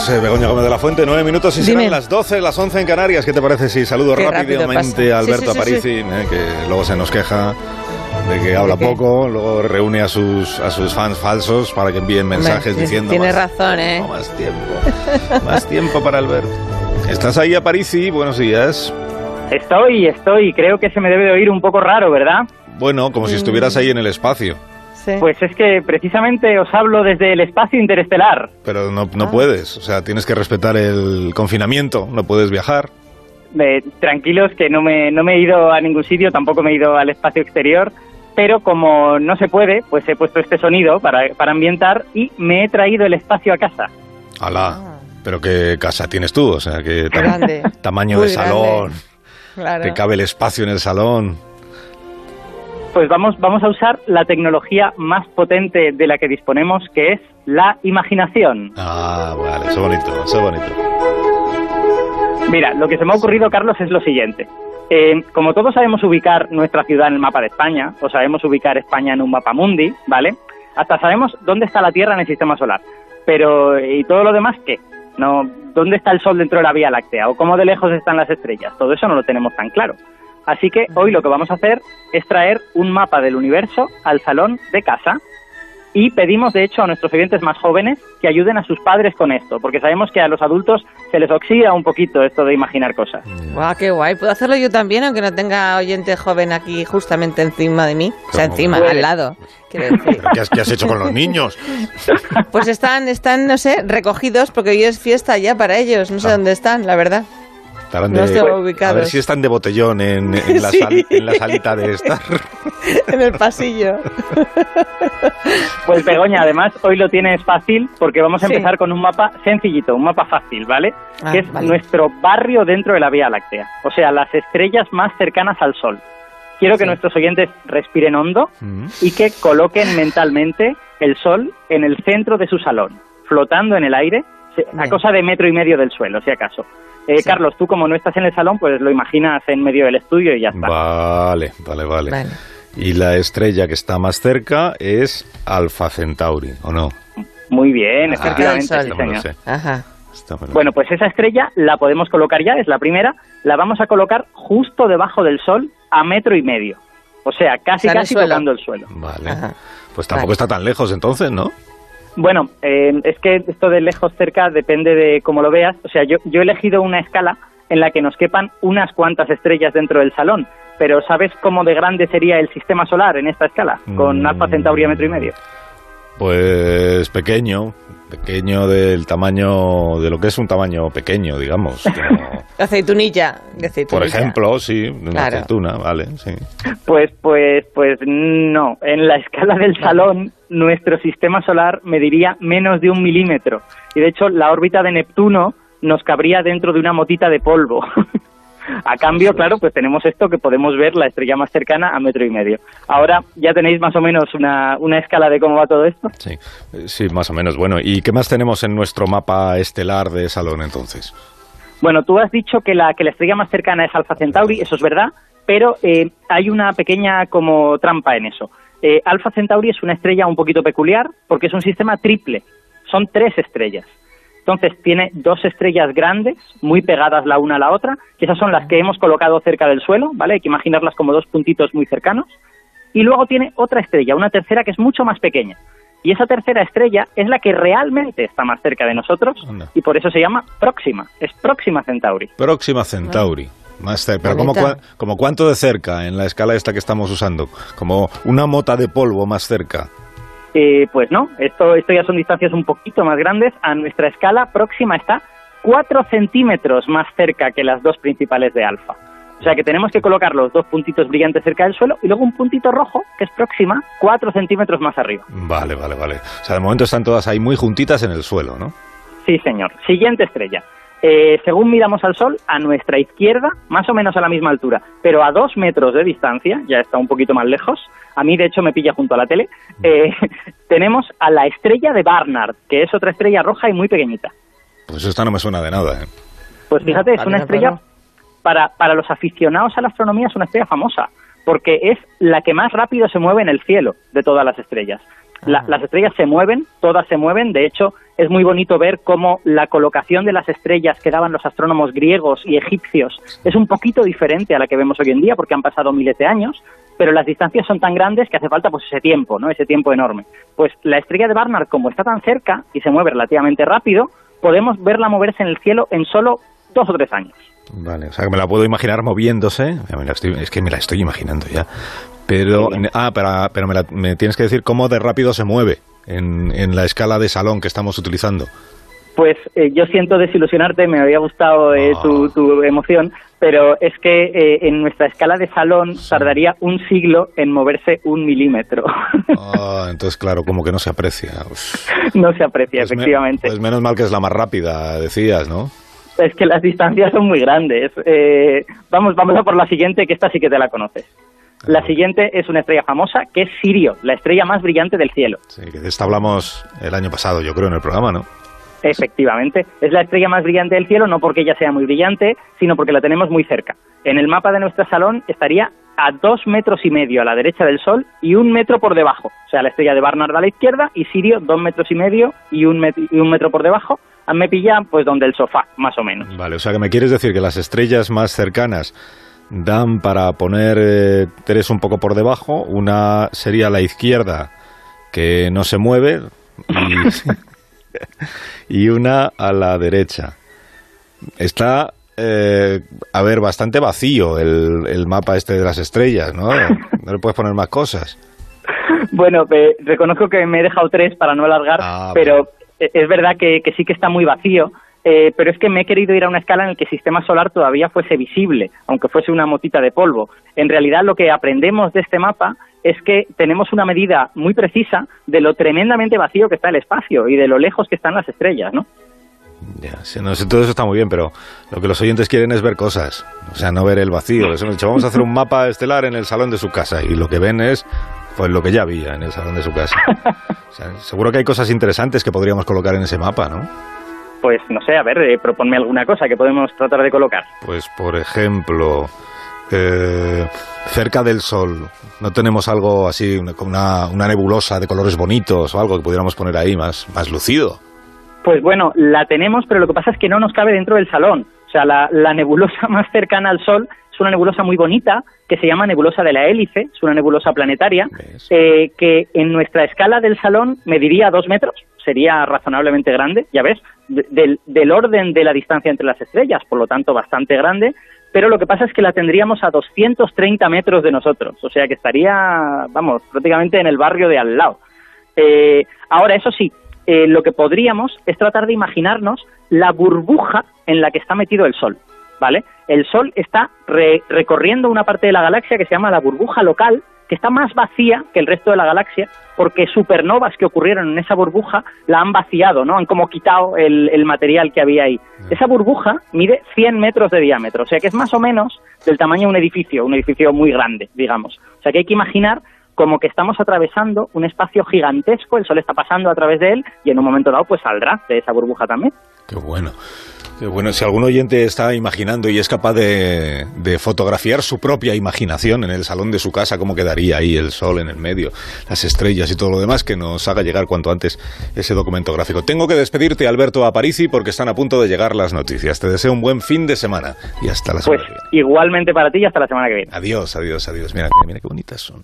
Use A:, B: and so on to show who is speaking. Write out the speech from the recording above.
A: Pues eh, Begoña Gómez de la Fuente, nueve minutos y
B: Dime.
A: serán las 12, las 11 en Canarias. ¿Qué te parece si saludo
B: Qué rápido
A: rápidamente
B: pasa.
A: a Alberto
B: Sí, sí, sí,
A: Aparici, eh, que luego se nos queja de que habla
B: qué?
A: poco, luego reúne a sus, a sus fans falsos para que envíen mensajes diciendo
B: Tienes
A: más,
B: razón, ¿eh?
A: no, más tiempo, más tiempo para Alberto. ¿Estás ahí, Aparici? Buenos días.
C: Estoy, estoy. Creo que se me debe de oír un poco raro, ¿verdad?
A: Bueno, como si estuvieras ahí en el espacio,
B: Sí.
C: Pues es que precisamente os hablo desde el espacio interestelar.
A: pero no, no
B: Ah.
A: puedes. O sea, tienes que respetar el confinamiento, no puedes viajar.
C: Eh, tranquilos que no me, no me he ido a ningún sitio, tampoco me he ido al espacio exterior, pero como no se puede, pues he puesto este sonido para, para ambientar y me he traído el espacio a casa.
A: Alá.
B: Ah.
A: Pero qué casa tienes tú, o sea, qué tamaño
B: Muy
A: de salón,
B: Claro.
A: te cabe el espacio en el salón.
C: Pues vamos, vamos a usar la tecnología más potente de la que disponemos, que es la imaginación.
A: Ah, vale, eso bonito, eso bonito.
C: Mira, lo que se me ha ocurrido, Carlos, es lo siguiente. Eh, como todos sabemos ubicar nuestra ciudad en el mapa de España, o sabemos ubicar España en un mapa mundi, ¿vale? Hasta sabemos dónde está la Tierra en el sistema solar. Pero, ¿y todo lo demás qué? No, ¿Dónde está el Sol dentro de la Vía Láctea? ¿O cómo de lejos están las estrellas? Todo eso no lo tenemos tan claro. Así que hoy lo que vamos a hacer es traer un mapa del universo al salón de casa y pedimos, de hecho, a nuestros oyentes más jóvenes que ayuden a sus padres con esto, porque sabemos que a los adultos se les oxida un poquito esto de imaginar cosas.
B: Guau, qué guay. Puedo hacerlo yo también, aunque no tenga oyente joven aquí justamente encima de mí. O sea, encima,
C: Puede.
B: al lado. Quiero decir.
A: ¿Pero ¿Qué has, qué has hecho con los niños?
B: Pues están, están, no sé, recogidos porque hoy es fiesta ya para ellos. No sé
A: Ah.
B: dónde están, la verdad.
A: Estarán
B: No
A: de-
B: estaba
A: a ver
B: ubicados.
A: si están de botellón en, en la,
B: Sí.
A: sal- en la salita de estar.
B: en el pasillo.
C: Pues Begoña, además, hoy lo tienes fácil porque vamos a
B: Sí.
C: empezar con un mapa sencillito, un mapa fácil, ¿vale?
B: Ah,
C: que es
B: vale.
C: nuestro barrio dentro de la Vía Láctea, o sea, las estrellas más cercanas al Sol. Quiero que nuestros oyentes respiren hondo
A: Mm.
C: y que coloquen mentalmente el Sol en el centro de su salón, flotando en el aire, a
B: Bien.
C: cosa de metro y medio del suelo, si acaso. Eh,
B: Sí.
C: Carlos, tú como no estás en el salón, pues lo imaginas en medio del estudio y ya está.
A: Vale, vale, vale,
B: Vale.
A: Y la estrella que está más cerca es Alfa Centauri, ¿o no?
C: Muy bien,
A: Ah,
C: efectivamente,
B: Sol.
C: sí, señor.
B: Ajá.
C: Bueno, pues esa estrella la podemos colocar ya, es la primera, la vamos a colocar justo debajo del Sol a metro y medio. O sea, casi
B: el
C: casi tocando el suelo.
A: Vale.
B: Ajá.
A: Pues tampoco
B: Vale.
A: está tan lejos entonces, ¿no?
C: Bueno, eh, es que esto de lejos cerca depende de cómo lo veas. O sea, yo, yo he elegido una escala en la que nos quepan unas cuantas estrellas dentro del salón. Pero ¿sabes cómo de grande sería el sistema solar en esta escala? Con
A: Mm.
C: Alfa Centauri a metro y medio.
A: Pues pequeño, pequeño del tamaño, de lo que es un tamaño pequeño, digamos. como-
B: Aceitunilla. de aceitunilla.
A: por ejemplo, sí, de una
B: Claro.
A: aceituna, vale, sí.
C: Pues, pues, pues no. En la escala del salón, nuestro sistema solar mediría menos de un milímetro. Y de hecho, la órbita de Neptuno nos cabría dentro de una motita de polvo. A cambio, claro, pues tenemos esto que podemos ver la estrella más cercana a metro y medio. Ahora ya tenéis más o menos una, una escala de cómo va todo esto.
A: Sí, sí, más o menos. Bueno, ¿y qué más tenemos en nuestro mapa estelar de salón entonces?
C: Bueno, tú has dicho que la, que la estrella más cercana es Alfa Centauri, eso es verdad, pero eh, hay una pequeña como trampa en eso. Eh, Alfa Centauri es una estrella un poquito peculiar porque es un sistema triple, son tres estrellas. Entonces tiene dos estrellas grandes, muy pegadas la una a la otra, que esas son las que hemos colocado cerca del suelo, ¿vale? Hay que imaginarlas como dos puntitos muy cercanos. Y luego tiene otra estrella, una tercera que es mucho más pequeña. Y esa tercera estrella es la que realmente está más cerca de nosotros
A: Anda.
C: y por eso se llama Próxima, es Próxima Centauri.
A: Próxima Centauri. Más cer- pero como, como cuánto de cerca en la escala esta que estamos usando? Como una mota de polvo más cerca.
C: Eh, pues no, esto, esto ya son distancias un poquito más grandes. A nuestra escala próxima está 4 centímetros más cerca que las dos principales de alfa. O sea que tenemos que colocar los dos puntitos brillantes cerca del suelo y luego un puntito rojo, que es próxima, 4 centímetros más arriba.
A: Vale, vale, vale. O sea, de momento están todas ahí muy juntitas en el suelo, ¿no?
C: Sí, señor. Siguiente estrella. Eh, según miramos al Sol, a nuestra izquierda, más o menos a la misma altura, pero a dos metros de distancia, ya está un poquito más lejos, a mí de hecho me pilla junto a la tele, eh, tenemos a la estrella de Barnard, que es otra estrella roja y muy pequeñita.
A: Pues esta no me suena de nada, ¿eh?
C: Pues fíjate, es una estrella, para, para los aficionados a la astronomía es una estrella famosa, porque es la que más rápido se mueve en el cielo de todas las estrellas. La- las estrellas se mueven, todas se mueven. De hecho, es muy bonito ver cómo la colocación de las estrellas que daban los astrónomos griegos y egipcios es un poquito diferente a la que vemos hoy en día, porque han pasado miles de años, pero las distancias son tan grandes que hace falta pues ese tiempo, ¿no? Ese tiempo enorme. Pues la estrella de Barnard, como está tan cerca y se mueve relativamente rápido, podemos verla moverse en el cielo en solo dos o tres años.
A: Vale, o sea que me la puedo imaginar moviéndose. Es que me la estoy imaginando ya. Pero, ah, pero, pero me, la- me tienes que decir cómo de rápido se mueve en, en la escala de salón que estamos utilizando.
C: Pues eh, yo siento desilusionarte, me había gustado eh,
A: Ah.
C: tu, tu emoción, pero es que eh, en nuestra escala de salón tardaría un siglo en moverse un milímetro.
A: Ah, entonces, claro, como que no se aprecia. Uf.
C: no se aprecia,
A: Pues me-
C: efectivamente.
A: pues menos mal que es la más rápida, decías, ¿no?
C: Es que las distancias son muy grandes. Vamos, vamos a por la siguiente, que esta sí que te la conoces. La siguiente es una estrella famosa, que es Sirio, la estrella más brillante del cielo.
A: Sí, que de esta hablamos el año pasado, yo creo, en el programa, ¿no?
C: Efectivamente, es la estrella más brillante del cielo, no porque ella sea muy brillante, sino porque la tenemos muy cerca. En el mapa de nuestro salón estaría a dos metros y medio a la derecha del Sol y un metro por debajo. O sea, la estrella de Barnard a la izquierda y Sirio dos metros y medio y un, met- y un metro por debajo. A me pilla pues donde el sofá, más o menos.
A: Vale, o sea que me quieres decir que las estrellas más cercanas dan para poner eh, tres un poco por debajo, una sería la izquierda que no se mueve y, y una a la derecha. Está, eh, a ver, bastante vacío el, el mapa este de las estrellas, ¿no? No le puedes poner más cosas.
C: Bueno, eh, reconozco que me he dejado tres para no alargar,
A: Ah,
C: pero eh, es verdad que, que sí que está muy vacío. Eh, pero es que me he querido ir a una escala en la que el sistema solar todavía fuese visible, aunque fuese una motita de polvo. En realidad, lo que aprendemos de este mapa es que tenemos una medida muy precisa de lo tremendamente vacío que está el espacio y de lo lejos que están las estrellas, ¿no?
A: Ya, sí, no sé, todo eso está muy bien, pero lo que los oyentes quieren es ver cosas, o sea, no ver el vacío. Les hemos dicho, vamos a hacer un mapa estelar en el salón de su casa y lo que ven es pues lo que ya había en el salón de su casa. O sea, seguro que hay cosas interesantes que podríamos colocar en ese mapa, ¿no?
C: Pues no sé, a ver, eh, proponme alguna cosa que podemos tratar de colocar.
A: Pues, por ejemplo, eh, cerca del Sol, ¿no tenemos algo así, una, una, nebulosa de colores bonitos o algo que pudiéramos poner ahí más, más lucido?
C: Pues bueno, la tenemos, pero lo que pasa es que no nos cabe dentro del salón. O sea, la, la nebulosa más cercana al Sol es una nebulosa muy bonita que se llama nebulosa de la hélice, es una nebulosa planetaria, eh, que en nuestra escala del salón mediría dos metros, sería razonablemente grande, ya ves, de- del, del orden de la distancia entre las estrellas, por lo tanto bastante grande, pero lo que pasa es que la tendríamos a 230 metros de nosotros, o sea que estaría, vamos, prácticamente en el barrio de al lado. Eh, ahora, eso sí, eh, lo que podríamos es tratar de imaginarnos la burbuja en la que está metido el Sol, ¿vale? El Sol está re- recorriendo una parte de la galaxia que se llama la burbuja local, que está más vacía que el resto de la galaxia, porque supernovas que ocurrieron en esa burbuja la han vaciado, ¿no? Han como quitado el, el material que había ahí. Esa burbuja mide 100 metros de diámetro, o sea que es más o menos del tamaño de un edificio, un edificio muy grande, digamos. O sea que hay que imaginar como que estamos atravesando un espacio gigantesco, el sol está pasando a través de él y en un momento dado pues saldrá de esa burbuja también.
A: Qué bueno. Qué bueno. Si algún oyente está imaginando y es capaz de, de fotografiar su propia imaginación en el salón de su casa, cómo quedaría ahí el sol en el medio, las estrellas y todo lo demás, que nos haga llegar cuanto antes ese documento gráfico. Tengo que despedirte, Alberto Aparici, porque están a punto de llegar las noticias. Te deseo un buen fin de semana y hasta la
C: Pues
A: semana que viene.
C: igualmente para ti y hasta la semana que viene.
A: Adiós, adiós, adiós. Mira, mira qué bonitas son.